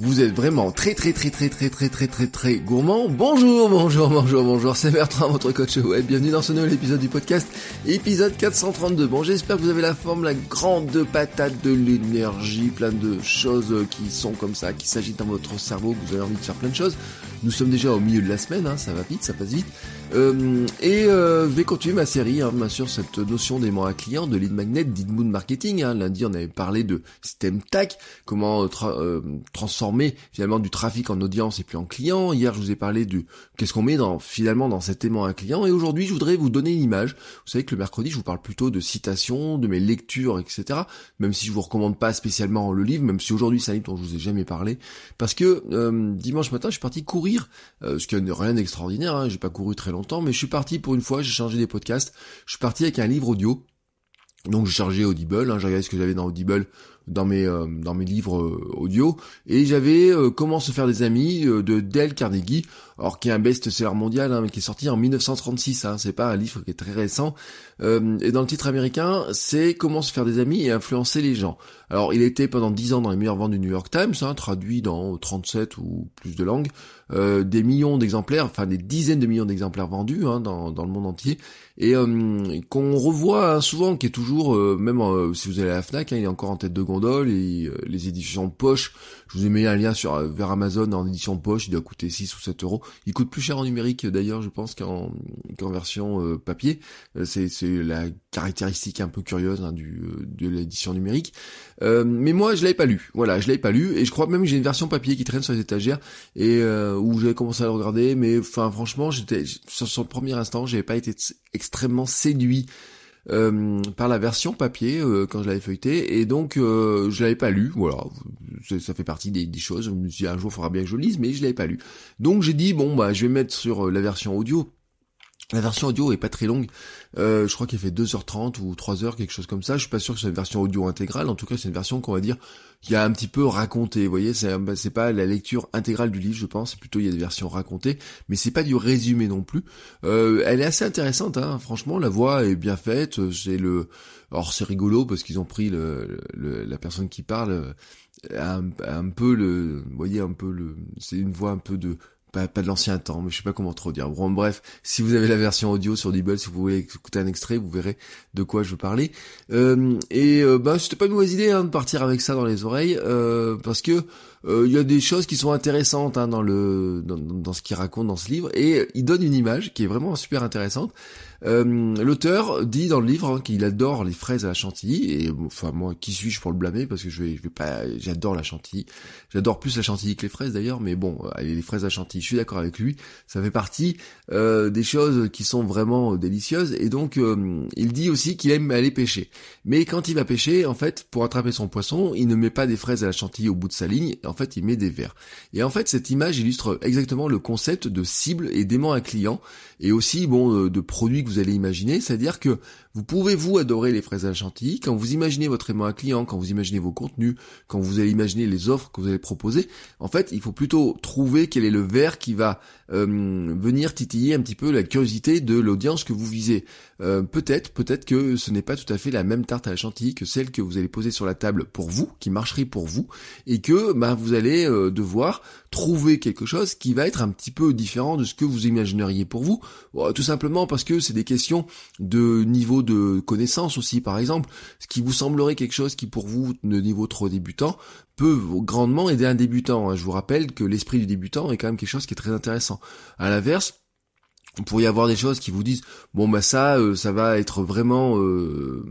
Vous êtes vraiment très très très très très très très très très gourmand. Bonjour, bonjour, bonjour, bonjour, c'est Bertrand, votre coach web. Bienvenue dans ce nouvel épisode du podcast, épisode 432. Bon, j'espère que vous avez la forme, la grande patate de l'énergie, plein de choses qui sont comme ça, qui s'agitent dans votre cerveau, que vous avez envie de faire plein de choses. Nous sommes déjà au milieu de la semaine, hein, ça va vite, ça passe vite. Euh, et euh, je vais continuer ma série, hein, bien cette notion d'aimant à client, de lead magnet, d'inbound marketing. Hein. Lundi, on avait parlé de système TAC, comment euh, euh, transformer finalement du trafic en audience et puis en client. Hier, je vous ai parlé de qu'est-ce qu'on met dans finalement dans cet aimant à client. Et aujourd'hui, je voudrais vous donner une image. Vous savez que le mercredi, je vous parle plutôt de citations, de mes lectures, etc. Même si je vous recommande pas spécialement le livre, même si aujourd'hui c'est un livre dont je vous ai jamais parlé, parce que dimanche matin, je suis parti courir, ce qui n'est rien d'extraordinaire. Hein. J'ai pas couru très longtemps mais je suis parti pour une fois, j'ai changé des podcasts, je suis parti avec un livre audio. Donc j'ai chargé Audible, hein, j'ai regardé ce que j'avais dans Audible dans mes euh, dans mes livres euh, audio. Et j'avais euh, Comment se faire des amis de Dale Carnegie, alors qui est un best-seller mondial hein, mais qui est sorti en 1936, hein, c'est pas un livre qui est très récent. et dans le titre américain, c'est Comment se faire des amis et influencer les gens. Alors il était pendant 10 ans dans les meilleures ventes du New York Times, hein, traduit dans 37 ou plus de langues, des millions d'exemplaires, enfin des dizaines de millions d'exemplaires vendus hein, dans, dans le monde entier. Et qu'on revoit hein, souvent, qui est toujours, même si vous allez à la Fnac, il est encore en tête de gondole et les éditions poche je vous ai mis un lien sur euh, vers Amazon en édition poche, il doit coûter 6 ou 7 euros. Il coûte plus cher en numérique d'ailleurs, je pense, qu'en qu'en version euh, papier. Euh, c'est la caractéristique un peu curieuse hein, du de l'édition numérique. mais moi, je l'avais pas lu. Voilà, je l'avais pas lu et je crois même que j'ai une version papier qui traîne sur les étagères et où j'avais commencé à le regarder. Mais enfin, franchement, j'étais sur, sur le premier instant, j'avais pas été extrêmement séduit euh, par la version papier euh, quand je l'avais feuilleté et donc euh, je l'avais pas lu. Voilà. Ça fait partie des, des, choses. Je me suis dit un jour il faudra bien que je lise mais je l'avais pas lu. Donc j'ai dit bon bah je vais mettre sur la version audio la version audio est pas très longue, euh, je crois qu'elle fait 2h30 ou 3h, quelque chose comme ça. Je suis pas sûr que c'est une version audio intégrale. En tout cas, c'est une version qu'on va dire qui a un petit peu raconté. Vous voyez, c'est c'est pas la lecture intégrale du livre, je pense. Plutôt il y a des versions racontées, mais c'est pas du résumé non plus. Euh, elle est assez intéressante, hein. franchement. La voix est bien faite. C'est le, alors c'est rigolo parce qu'ils ont pris la personne qui parle un, un peu le, vous voyez un peu le, c'est une voix un peu de pas, de l'ancien temps, mais je sais pas comment trop dire. Bon, bref, si vous avez la version audio sur Audible, si vous voulez écouter un extrait, vous verrez de quoi je veux parler. Euh, et euh, bah, c'était pas une mauvaise idée hein, de partir avec ça dans les oreilles, euh, parce que il y a des choses qui sont intéressantes hein, dans le dans ce qu'il raconte dans ce livre, et il donne une image qui est vraiment super intéressante. Euh, L'auteur dit dans le livre hein, qu'il adore les fraises à la chantilly et enfin moi qui suis-je pour le blâmer parce que je vais, je vais pas, j'adore la chantilly, j'adore plus la chantilly que les fraises d'ailleurs, mais bon euh, les fraises à chantilly, je suis d'accord avec lui, ça fait partie euh, des choses qui sont vraiment délicieuses et donc euh, il dit aussi qu'il aime aller pêcher, mais quand il va pêcher en fait pour attraper son poisson il ne met pas des fraises à la chantilly au bout de sa ligne, en fait il met des verres et en fait cette image illustre exactement le concept de cible et d'aimant un client et aussi bon de produits vous allez imaginer, c'est-à-dire que vous pouvez vous adorer les fraises à chantilly quand vous imaginez votre aimant à client, quand vous imaginez vos contenus, quand vous allez imaginer les offres que vous allez proposer. En fait, il faut plutôt trouver quel est le verre qui va euh, venir titiller un petit peu la curiosité de l'audience que vous visez. Euh, peut-être, peut-être que ce n'est pas tout à fait la même tarte à la chantilly que celle que vous allez poser sur la table pour vous, qui marcherait pour vous, et que bah, vous allez euh, devoir trouver quelque chose qui va être un petit peu différent de ce que vous imagineriez pour vous, tout simplement parce que c'est des questions de niveau de connaissance aussi, par exemple, ce qui vous semblerait quelque chose qui pour vous, de niveau trop débutant, peut grandement aider un débutant. Hein. Je vous rappelle que l'esprit du débutant est quand même quelque chose qui est très intéressant. À l'inverse, vous pourriez avoir des choses qui vous disent bon bah ça euh, ça va être vraiment euh,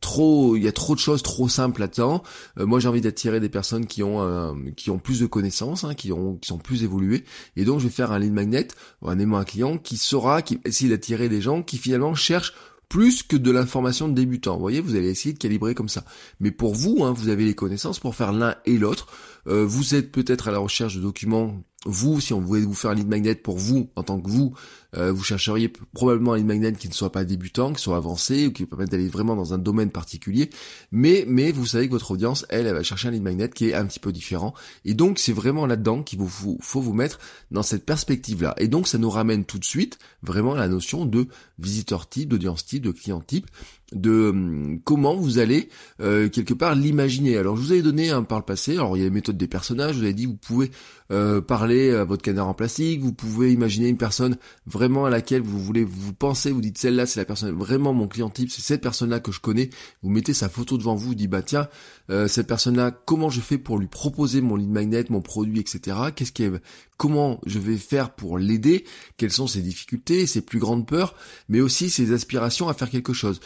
trop il y a trop de choses trop simples là-dedans euh, moi j'ai envie d'attirer des personnes qui ont qui ont plus de connaissances hein, qui ont qui sont plus évoluées et donc je vais faire un lead magnet un aimant client qui saura qui essayer d'attirer des gens qui finalement cherchent plus que de l'information de débutant. Vous voyez, vous allez essayer de calibrer comme ça. Mais pour vous, hein, vous avez les connaissances pour faire l'un et l'autre. Euh, vous êtes peut-être à la recherche de documents vous, si on voulait vous faire un lead magnet pour vous, en tant que vous, euh, vous chercheriez probablement un lead magnet qui ne soit pas débutant, qui soit avancé, ou qui permette d'aller vraiment dans un domaine particulier. Mais, mais vous savez que votre audience, elle, elle va chercher un lead magnet qui est un petit peu différent. Et donc, c'est vraiment là-dedans qu'il vous, faut vous mettre dans cette perspective-là. Et donc, ça nous ramène tout de suite vraiment à la notion de visiteur type, d'audience type, de client type de hum, comment vous allez euh, quelque part l'imaginer. Alors je vous avais donné un par le passé, alors il y a les méthodes des personnages, vous avais dit vous pouvez euh, parler à votre canard en plastique, vous pouvez imaginer une personne vraiment à laquelle vous voulez vous pensez, vous dites celle-là c'est la personne vraiment mon client type, c'est cette personne-là que je connais, vous mettez sa photo devant vous, vous dites bah tiens euh, cette personne-là comment je fais pour lui proposer mon lead magnet, mon produit, etc. Qu'est-ce qu'elle comment je vais faire pour l'aider, quelles sont ses difficultés, ses plus grandes peurs, mais aussi ses aspirations à faire quelque chose?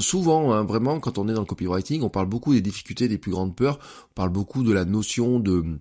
Souvent, hein, vraiment, quand on est dans le copywriting, on parle beaucoup des difficultés, des plus grandes peurs, on parle beaucoup de la notion de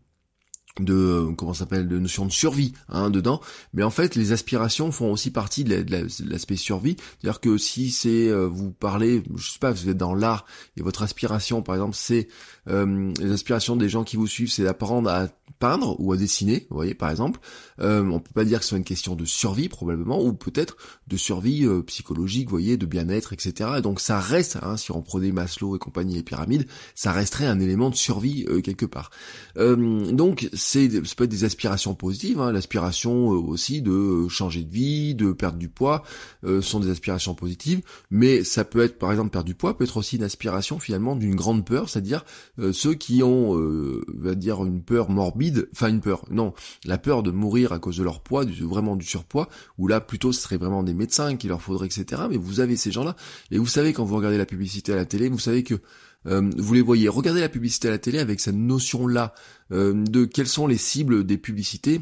de euh, comment s'appelle de notion de survie hein, dedans. Mais en fait les aspirations font aussi partie de l'aspect survie. C'est à dire que si c'est euh, vous parlez je sais pas vous êtes dans l'art et votre aspiration par exemple c'est euh, les aspirations des gens qui vous suivent c'est d'apprendre à peindre ou à dessiner vous voyez par exemple. Euh, on peut pas dire que ce soit une question de survie probablement ou peut-être de survie psychologique vous voyez de bien-être etc et donc ça reste hein, si on prenait Maslow et compagnie les pyramides ça resterait un élément de survie quelque part. Donc c'est ça peut être des aspirations positives, hein, l'aspiration euh, aussi de euh, changer de vie, de perdre du poids, euh, sont des aspirations positives, mais ça peut être par exemple perdre du poids, peut être aussi une aspiration finalement d'une grande peur, c'est-à-dire ceux qui ont, va dire une peur morbide, enfin une peur, non, la peur de mourir à cause de leur poids, du, vraiment du surpoids, ou là plutôt ce serait vraiment des médecins qui leur faudrait, etc. Mais vous avez ces gens-là, et vous savez quand vous regardez la publicité à la télé, vous savez que euh, vous les voyez. Regardez la publicité à la télé avec cette notion-là euh, de quelles sont les cibles des publicités.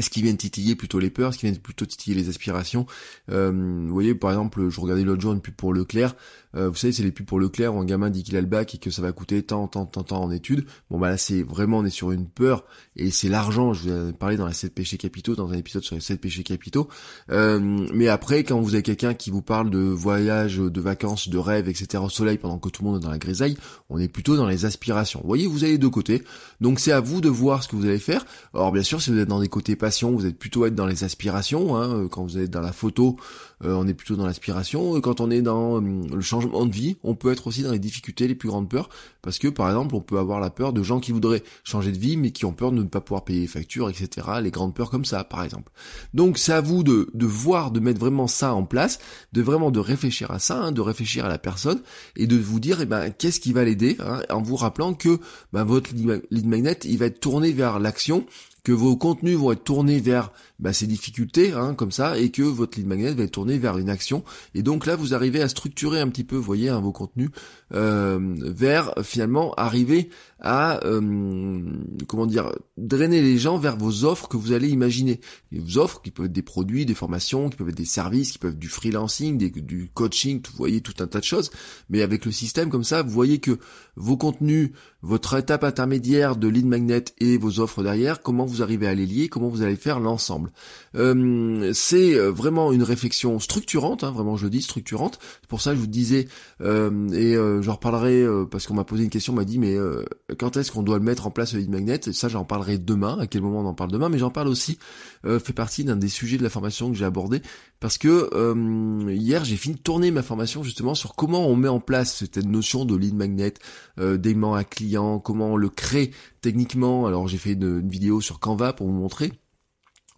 Est-ce qu'ils viennent titiller plutôt les peurs Est-ce qu'ils viennent plutôt titiller les aspirations euh, Vous voyez, par exemple, je regardais l'autre jour une pub pour Leclerc. Euh, vous savez, c'est les pubs pour Leclerc où un gamin dit qu'il a le bac et que ça va coûter tant, tant, tant, tant en études. Bon bah là, c'est vraiment, on est sur une peur et c'est l'argent. Je vous en ai parlé dans les 7 péchés capitaux, dans un épisode sur les 7 péchés capitaux. Euh, mais après, quand vous avez quelqu'un qui vous parle de voyage, de vacances, de rêves, etc. au soleil pendant que tout le monde est dans la grisaille, on est plutôt dans les aspirations. Vous voyez, vous avez deux côtés. Donc c'est à vous de voir ce que vous allez faire. Alors bien sûr, si vous êtes dans des côtés vous êtes plutôt être dans les aspirations. Hein. Quand vous êtes dans la photo, euh, on est plutôt dans l'aspiration. Quand on est dans le changement de vie, on peut être aussi dans les difficultés, les plus grandes peurs, parce que par exemple, on peut avoir la peur de gens qui voudraient changer de vie, mais qui ont peur de ne pas pouvoir payer les factures, etc. Les grandes peurs comme ça, par exemple. Donc c'est à vous de, de voir, de mettre vraiment ça en place, de vraiment de réfléchir à ça, hein, de réfléchir à la personne, et de vous dire, eh ben, qu'est-ce qui va l'aider, hein, en vous rappelant que ben, votre lead magnet, il va être tourné vers l'action, que vos contenus vont être tournés vers bah, ces difficultés, hein, comme ça, et que votre lead magnet va être tourné vers une action. Et donc là, vous arrivez à structurer un petit peu, vous voyez, hein, vos contenus euh, vers finalement arriver à euh, comment dire drainer les gens vers vos offres que vous allez imaginer. Vos offres qui peuvent être des produits, des formations, qui peuvent être des services, qui peuvent être du freelancing, du coaching, vous voyez tout un tas de choses. Mais avec le système comme ça, vous voyez que vos contenus, votre étape intermédiaire de lead magnet et vos offres derrière, comment vous arrivez à les lier, comment vous allez faire l'ensemble. Euh, c'est euh, vraiment une réflexion structurante, hein, vraiment je dis structurante. C'est pour ça que je vous disais, euh, et j'en reparlerai parce qu'on m'a posé une question, on m'a dit mais quand est-ce qu'on doit le mettre en place le lead magnet? Ça j'en parlerai demain, à quel moment on en parle demain, mais j'en parle aussi, fait partie d'un des sujets de la formation que j'ai abordé, parce que hier j'ai fini de tourner ma formation justement sur comment on met en place cette notion de lead magnet, d'aimant à client, comment on le crée techniquement. Alors j'ai fait une vidéo sur Canva pour vous montrer.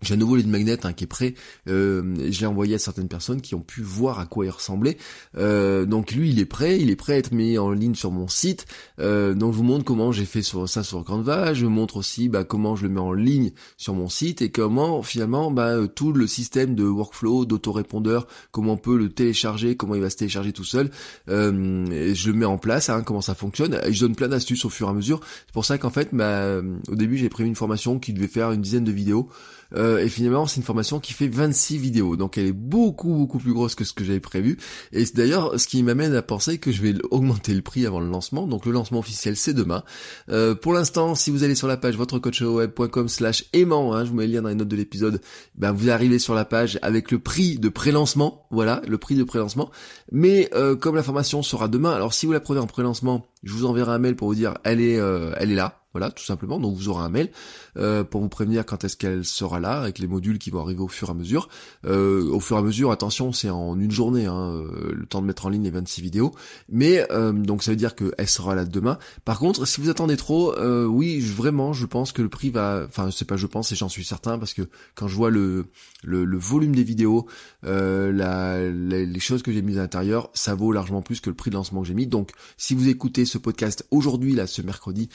J'ai un nouveau lead magnet hein, qui est prêt. Euh, je l'ai envoyé à certaines personnes qui ont pu voir à quoi il ressemblait. Euh, donc lui, il est prêt. Il est prêt à être mis en ligne sur mon site. Euh, donc je vous montre comment j'ai fait ça sur Canva. Je vous montre aussi bah, comment je le mets en ligne sur mon site et comment finalement bah, euh, tout le système de workflow, d'autorépondeur, comment on peut le télécharger, comment il va se télécharger tout seul. Euh, je le mets en place, hein, comment ça fonctionne. Je donne plein d'astuces au fur et à mesure. C'est pour ça qu'en fait, bah, au début, j'ai prévu une formation qui devait faire une dizaine de vidéos. Euh, et finalement, c'est une formation qui fait 26 vidéos. Donc elle est beaucoup, beaucoup plus grosse que ce que j'avais prévu. Et c'est d'ailleurs ce qui m'amène à penser que je vais augmenter le prix avant le lancement. Donc le lancement officiel, c'est demain. Euh, pour l'instant, si vous allez sur la page votrecoachweb.com slash aimant, hein, je vous mets le lien dans les notes de l'épisode, ben vous arrivez sur la page avec le prix de pré-lancement. Voilà, le prix de pré-lancement. Mais euh, comme la formation sera demain, alors si vous la prenez en pré-lancement, je vous enverrai un mail pour vous dire elle est, elle est là voilà, tout simplement. Donc vous aurez un mail euh, pour vous prévenir quand est-ce qu'elle sera là, avec les modules qui vont arriver au fur et à mesure. Euh, au fur et à mesure, attention, c'est en une journée, hein, euh, le temps de mettre en ligne les 26 vidéos. Mais donc ça veut dire qu'elle sera là demain. Par contre, si vous attendez trop, oui, vraiment, je pense que le prix va... Enfin, c'est pas je pense, et j'en suis certain, parce que quand je vois le, le, volume des vidéos, la, les choses que j'ai mises à l'intérieur, ça vaut largement plus que le prix de lancement que j'ai mis. Donc, si vous écoutez ce podcast aujourd'hui, là, ce mercredi,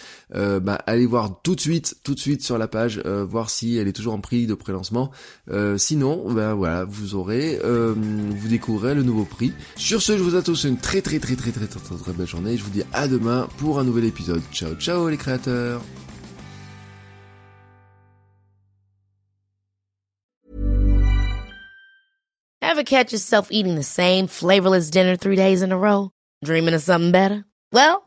bah, allez voir tout de suite, tout de suite sur la page, euh, voir si elle est toujours en prix de prélancement. Euh, sinon, ben voilà, vous aurez, euh, vous découvrirez le nouveau prix. Sur ce, je vous souhaite tous une très très très très très très très, très belle journée. Je vous dis à demain pour un nouvel épisode. Ciao ciao les créateurs. Catch yourself eating the same flavorless dinner three days in a row? Dreaming of something better? Well.